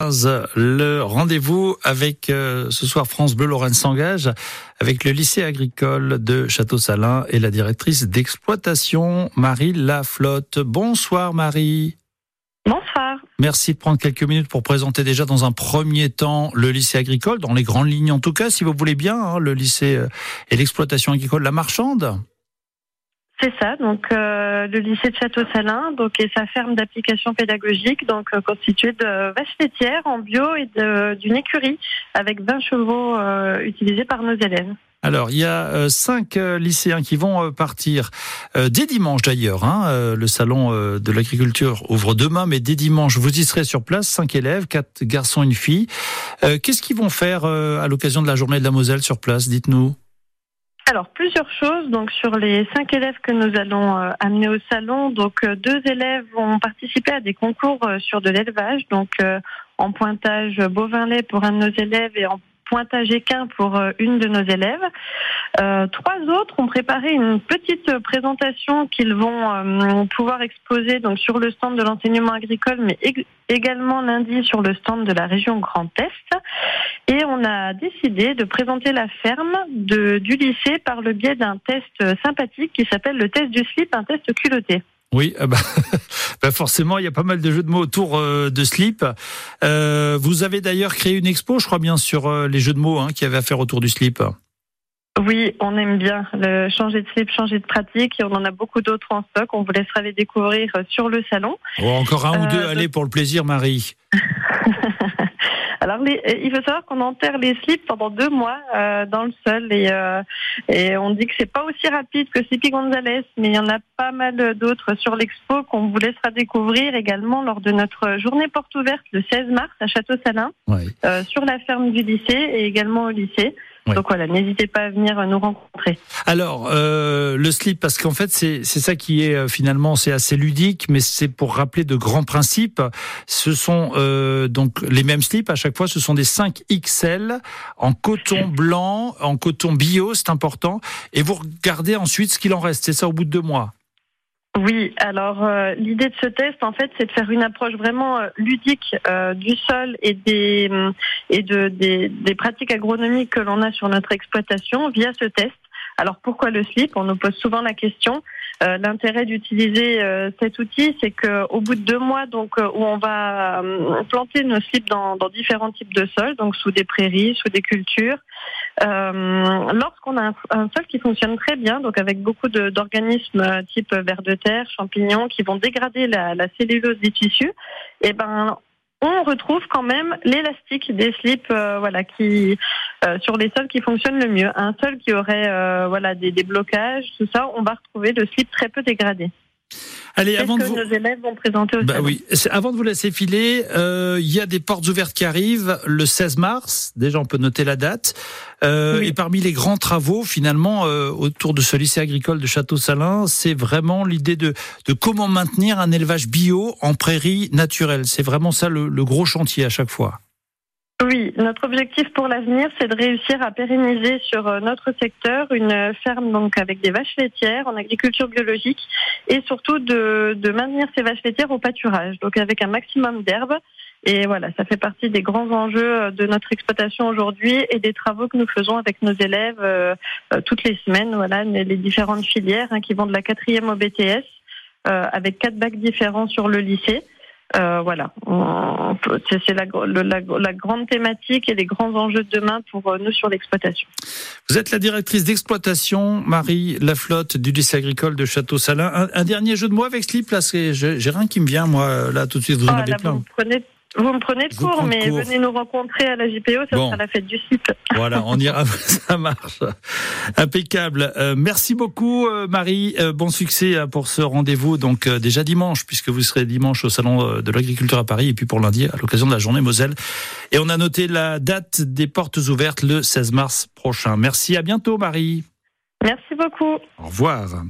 Le rendez-vous avec euh, ce soir France Bleu Lorraine s'engage avec le lycée agricole de Château-Salin et la directrice d'exploitation Marie Laflotte. Bonsoir Marie. Bonsoir. Merci de prendre quelques minutes pour présenter déjà dans un premier temps le lycée agricole, dans les grandes lignes en tout cas, si vous voulez bien, hein, le lycée euh, et l'exploitation agricole La Marchande. C'est ça, donc euh, le lycée de Château-Salin, donc et sa ferme d'application pédagogique, donc euh, constituée de vaches laitières en bio et d'une écurie avec 20 chevaux euh, utilisés par nos élèves. Alors, il y a euh, cinq euh, lycéens qui vont partir dès dimanche d'ailleurs. Hein, le salon de l'agriculture ouvre demain, mais dès dimanche, vous y serez sur place. Cinq élèves, quatre garçons, une fille. Qu'est-ce qu'ils vont faire à l'occasion de la journée de la Moselle sur place Dites-nous? Alors plusieurs choses. Donc sur les cinq élèves que nous allons amener au salon, donc deux élèves vont participer à des concours sur de l'élevage, donc en pointage bovin-lait pour un de nos élèves et en pointage équin pour euh, une de nos élèves. Euh, trois autres ont préparé une petite présentation qu'ils vont euh, pouvoir exposer donc sur le stand de l'enseignement agricole, mais également lundi sur le stand de la région Grand Est. Et on a décidé de présenter la ferme du lycée par le biais d'un test sympathique qui s'appelle le test du slip, un test culotté. Oui, ah bah, bah, forcément, il y a pas mal de jeux de mots autour euh, de slip. Euh, vous avez d'ailleurs créé une expo, je crois bien, sur euh, les jeux de mots hein, qui avaient à faire autour du slip. Oui, on aime bien le changer de slip, changer de pratique, et on en a beaucoup d'autres en stock. On vous laissera les découvrir sur le salon. Oh, encore un ou deux, allez pour le plaisir, Marie. Alors, les, il faut savoir qu'on enterre les slips pendant deux mois euh, dans le sol et, euh, et on dit que c'est pas aussi rapide que Sleepy Gonzalez, mais il y en a pas mal d'autres sur l'expo qu'on vous laissera découvrir également lors de notre journée porte ouverte le 16 mars à Château-Salin, euh, sur la ferme du lycée et également au lycée. Donc voilà, n'hésitez pas à venir nous rencontrer. Alors, euh, le slip, parce qu'en fait, c'est ça qui est euh, finalement, c'est assez ludique, mais c'est pour rappeler de grands principes. Ce sont euh, donc les mêmes slips à chaque fois, ce sont des 5 XL en coton blanc, en coton bio, c'est important. Et vous regardez ensuite ce qu'il en reste, c'est ça au bout de deux mois. Oui, alors euh, l'idée de ce test, en fait, c'est de faire une approche vraiment euh, ludique euh, du sol et des et de des, des pratiques agronomiques que l'on a sur notre exploitation via ce test. Alors pourquoi le slip? On nous pose souvent la question. Euh, l'intérêt d'utiliser euh, cet outil, c'est qu'au bout de deux mois, donc euh, où on va planter nos slips dans, dans, différents types de sols, donc sous des prairies, sous des cultures, lorsqu'on a un, sol qui fonctionne très bien, donc avec beaucoup d'organismes type vers de terre, champignons, qui vont dégrader la, la cellulose des tissus, et eh ben on retrouve quand même l'élastique des slips, euh, voilà, qui euh, sur les sols qui fonctionnent le mieux. Un sol qui aurait, euh, voilà, des, des, blocages, tout ça, on va retrouver le slip très peu dégradé. Allez, avant que de vous... nos élèves vont présenter au bah oui. Avant de vous laisser filer, euh, il y a des portes ouvertes qui arrivent le 16 mars. Déjà, on peut noter la date. Euh, Et parmi les grands travaux, finalement, euh, autour de ce lycée agricole de Château-Salin, c'est vraiment l'idée de, de comment maintenir un élevage bio en prairie naturelle. C'est vraiment ça le, le gros chantier à chaque fois. Oui, notre objectif pour l'avenir, c'est de réussir à pérenniser sur euh, notre secteur une ferme donc avec des vaches laitières en agriculture biologique et surtout de, de maintenir ces vaches laitières au pâturage, donc avec un maximum d'herbes. Et voilà, ça fait partie des grands enjeux euh, de notre exploitation aujourd'hui et des travaux que nous faisons avec nos élèves euh, toutes les semaines. Voilà, les différentes filières hein, qui vont de la quatrième au BTS avec quatre bacs différents sur le lycée. Euh, voilà, c'est la, la, grande thématique et les grands enjeux de demain pour euh, nous sur l'exploitation. Vous êtes la directrice d'exploitation, Marie Laflotte, du lycée agricole de Château-Salin. Un, dernier jeu de mots avec Slip, là, j'ai rien qui me vient, moi, là, tout de suite, vous en ah, avez plein. Vous me prenez de court, mais venez nous rencontrer à la JPO, ça sera la fête du site. Voilà, on ira, ça marche. Impeccable. Euh, merci beaucoup, euh, Marie. Euh, bon succès pour ce rendez-vous. Donc déjà dimanche, puisque vous serez dimanche au salon de l'agriculture à Paris, et puis pour lundi à l'occasion de la journée Moselle. Et on a noté la date des portes ouvertes le 16 mars prochain. Merci, à bientôt, Marie. Merci beaucoup. Au revoir.